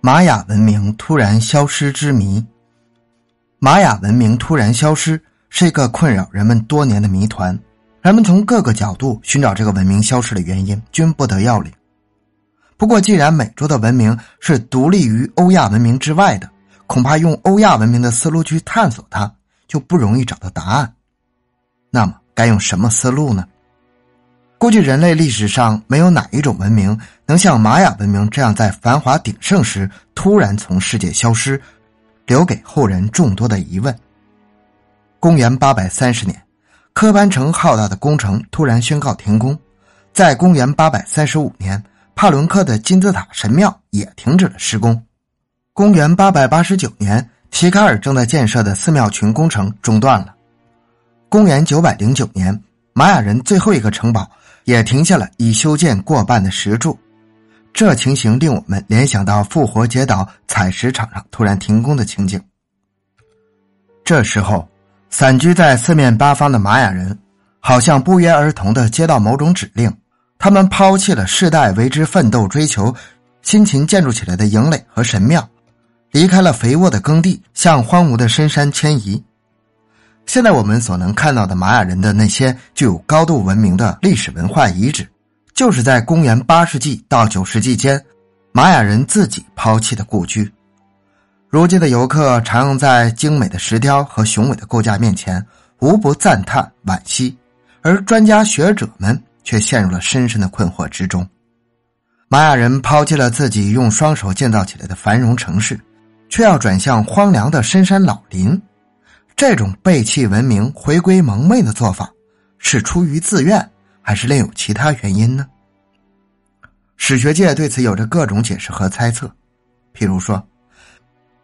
玛雅文明突然消失之谜。玛雅文明突然消失是一个困扰人们多年的谜团，人们从各个角度寻找这个文明消失的原因，均不得要领。不过，既然美洲的文明是独立于欧亚文明之外的，恐怕用欧亚文明的思路去探索它，就不容易找到答案。那么，该用什么思路呢？估计人类历史上没有哪一种文明能像玛雅文明这样在繁华鼎盛时突然从世界消失，留给后人众多的疑问。公元八百三十年，科班城浩大的工程突然宣告停工。在公元八百三十五年，帕伦克的金字塔神庙也停止了施工。公元八百八十九年，提卡尔正在建设的寺庙群工程中断了。公元九百零九年，玛雅人最后一个城堡。也停下了已修建过半的石柱，这情形令我们联想到复活节岛采石场上突然停工的情景。这时候，散居在四面八方的玛雅人，好像不约而同的接到某种指令，他们抛弃了世代为之奋斗追求、辛勤建筑起来的营垒和神庙，离开了肥沃的耕地，向荒芜的深山迁移。现在我们所能看到的玛雅人的那些具有高度文明的历史文化遗址，就是在公元八世纪到九世纪间，玛雅人自己抛弃的故居。如今的游客常用在精美的石雕和雄伟的构架面前，无不赞叹惋惜，而专家学者们却陷入了深深的困惑之中。玛雅人抛弃了自己用双手建造起来的繁荣城市，却要转向荒凉的深山老林。这种背弃文明、回归蒙昧的做法，是出于自愿，还是另有其他原因呢？史学界对此有着各种解释和猜测，譬如说，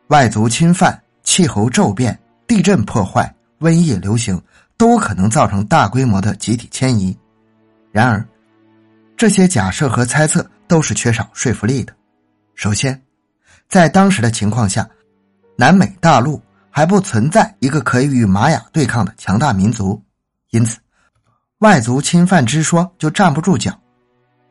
外族侵犯、气候骤变、地震破坏、瘟疫流行，都可能造成大规模的集体迁移。然而，这些假设和猜测都是缺少说服力的。首先，在当时的情况下，南美大陆。还不存在一个可以与玛雅对抗的强大民族，因此，外族侵犯之说就站不住脚。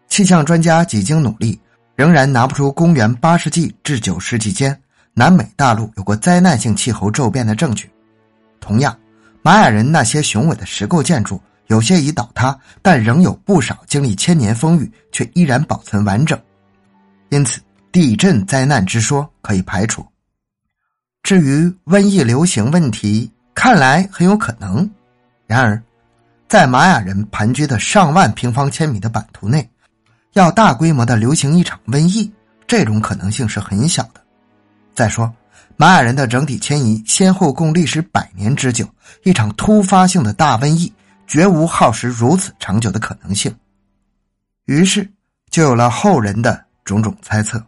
气象专家几经努力，仍然拿不出公元八世纪至九世纪间南美大陆有过灾难性气候骤变的证据。同样，玛雅人那些雄伟的石构建筑，有些已倒塌，但仍有不少经历千年风雨却依然保存完整。因此，地震灾难之说可以排除。至于瘟疫流行问题，看来很有可能。然而，在玛雅人盘踞的上万平方千米的版图内，要大规模的流行一场瘟疫，这种可能性是很小的。再说，玛雅人的整体迁移先后共历时百年之久，一场突发性的大瘟疫绝无耗时如此长久的可能性。于是，就有了后人的种种猜测。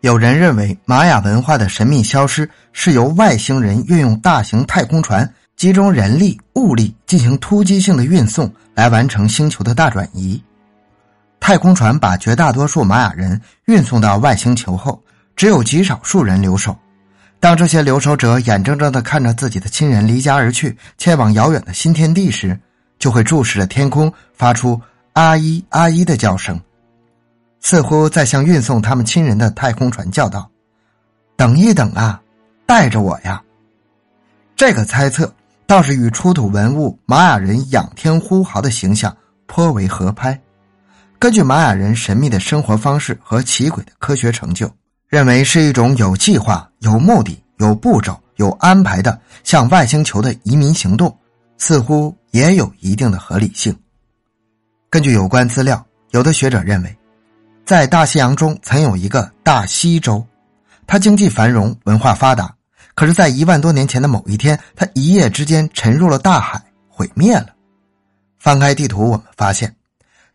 有人认为，玛雅文化的神秘消失是由外星人运用大型太空船集中人力物力进行突击性的运送来完成星球的大转移。太空船把绝大多数玛雅人运送到外星球后，只有极少数人留守。当这些留守者眼睁睁的看着自己的亲人离家而去，前往遥远的新天地时，就会注视着天空，发出“阿依阿依”的叫声。似乎在向运送他们亲人的太空船叫道：“等一等啊，带着我呀！”这个猜测倒是与出土文物玛雅人仰天呼号的形象颇为合拍。根据玛雅人神秘的生活方式和奇诡的科学成就，认为是一种有计划、有目的、有步骤、有安排的向外星球的移民行动，似乎也有一定的合理性。根据有关资料，有的学者认为。在大西洋中曾有一个大西洲，它经济繁荣，文化发达。可是，在一万多年前的某一天，它一夜之间沉入了大海，毁灭了。翻开地图，我们发现，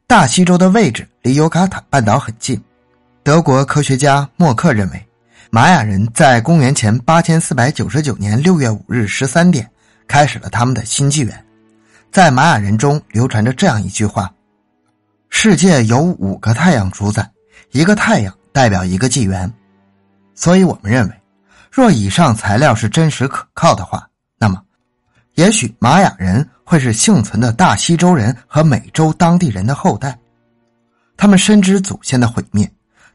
大西洲的位置离尤卡坦半岛很近。德国科学家默克认为，玛雅人在公元前八千四百九十九年六月五日十三点开始了他们的新纪元。在玛雅人中流传着这样一句话。世界由五个太阳主宰，一个太阳代表一个纪元，所以我们认为，若以上材料是真实可靠的话，那么，也许玛雅人会是幸存的大西洲人和美洲当地人的后代。他们深知祖先的毁灭，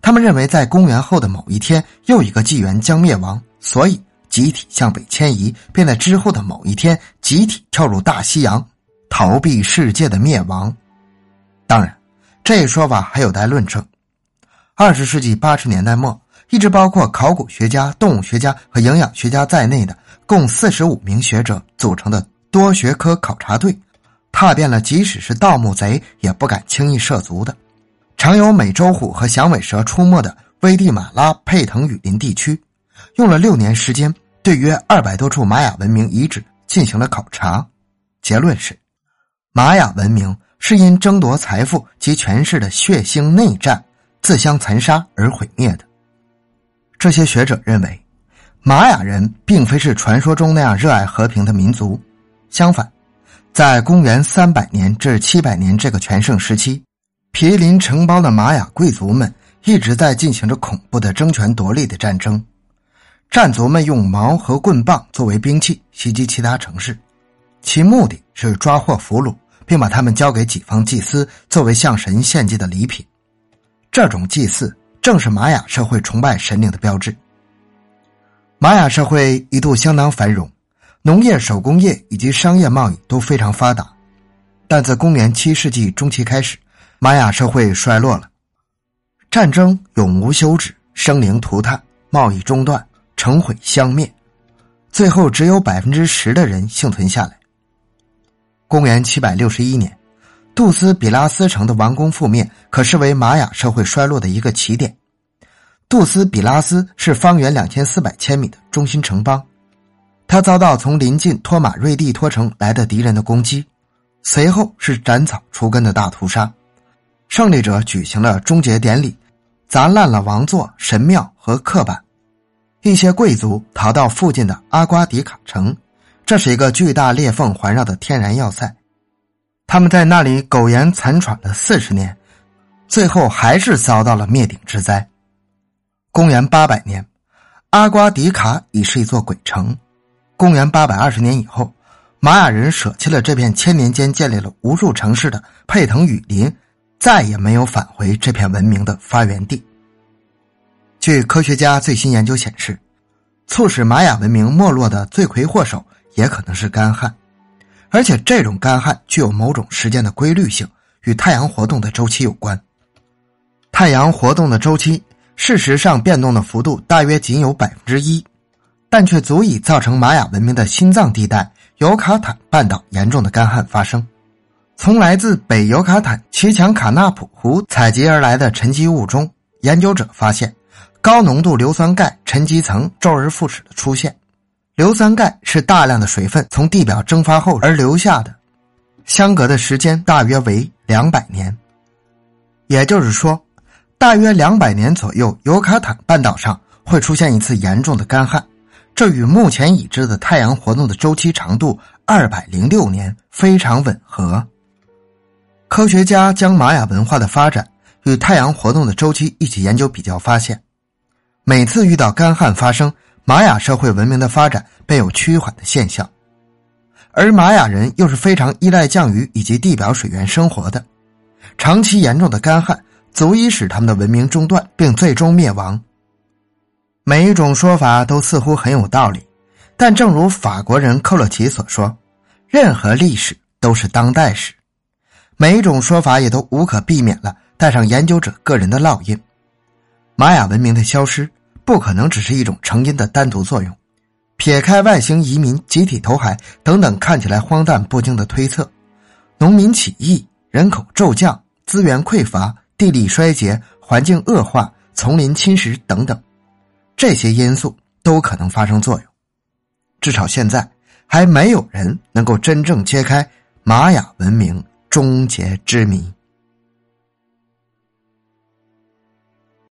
他们认为，在公元后的某一天，又一个纪元将灭亡，所以集体向北迁移，并在之后的某一天集体跳入大西洋，逃避世界的灭亡。当然，这一说法还有待论证。二十世纪八十年代末，一支包括考古学家、动物学家和营养学家在内的共四十五名学者组成的多学科考察队，踏遍了即使是盗墓贼也不敢轻易涉足的。常有美洲虎和响尾蛇出没的危地马拉佩腾雨林地区，用了六年时间，对约二百多处玛雅文明遗址进行了考察。结论是，玛雅文明是因争夺财富及权势的血腥内战、自相残杀而毁灭的。这些学者认为，玛雅人并非是传说中那样热爱和平的民族，相反，在公元三百年至七百年这个全盛时期。毗邻城邦的玛雅贵族们一直在进行着恐怖的争权夺利的战争，战卒们用矛和棍棒作为兵器袭击其他城市，其目的是抓获俘虏，并把他们交给己方祭司作为向神献祭的礼品。这种祭祀正是玛雅社会崇拜神灵的标志。玛雅社会一度相当繁荣，农业、手工业以及商业贸易都非常发达，但自公元七世纪中期开始。玛雅社会衰落了，战争永无休止，生灵涂炭，贸易中断，城毁乡灭，最后只有百分之十的人幸存下来。公元七百六十一年，杜斯比拉斯城的王宫覆灭，可视为玛雅社会衰落的一个起点。杜斯比拉斯是方圆两千四百千米的中心城邦，他遭到从邻近托马瑞蒂托城来的敌人的攻击，随后是斩草除根的大屠杀。胜利者举行了终结典礼，砸烂了王座、神庙和刻板。一些贵族逃到附近的阿瓜迪卡城，这是一个巨大裂缝环绕的天然要塞。他们在那里苟延残喘了四十年，最后还是遭到了灭顶之灾。公元八百年，阿瓜迪卡已是一座鬼城。公元八百二十年以后，玛雅人舍弃了这片千年间建立了无数城市的佩腾雨林。再也没有返回这片文明的发源地。据科学家最新研究显示，促使玛雅文明没落的罪魁祸首也可能是干旱，而且这种干旱具有某种时间的规律性，与太阳活动的周期有关。太阳活动的周期事实上变动的幅度大约仅有百分之一，但却足以造成玛雅文明的心脏地带尤卡坦半岛严重的干旱发生。从来自北尤卡坦奇强卡纳普湖采集而来的沉积物中，研究者发现高浓度硫酸钙沉积层周而复始的出现。硫酸钙是大量的水分从地表蒸发后而留下的，相隔的时间大约为两百年。也就是说，大约两百年左右，尤卡坦半岛上会出现一次严重的干旱，这与目前已知的太阳活动的周期长度二百零六年非常吻合。科学家将玛雅文化的发展与太阳活动的周期一起研究比较，发现每次遇到干旱发生，玛雅社会文明的发展便有趋缓的现象，而玛雅人又是非常依赖降雨以及地表水源生活的，长期严重的干旱足以使他们的文明中断并最终灭亡。每一种说法都似乎很有道理，但正如法国人克洛奇所说：“任何历史都是当代史。”每一种说法也都无可避免了带上研究者个人的烙印。玛雅文明的消失不可能只是一种成因的单独作用。撇开外星移民、集体投海等等看起来荒诞不经的推测，农民起义、人口骤降、资源匮乏、地力衰竭、环境恶化、丛林侵蚀等等，这些因素都可能发生作用。至少现在还没有人能够真正揭开玛雅文明。终结之谜。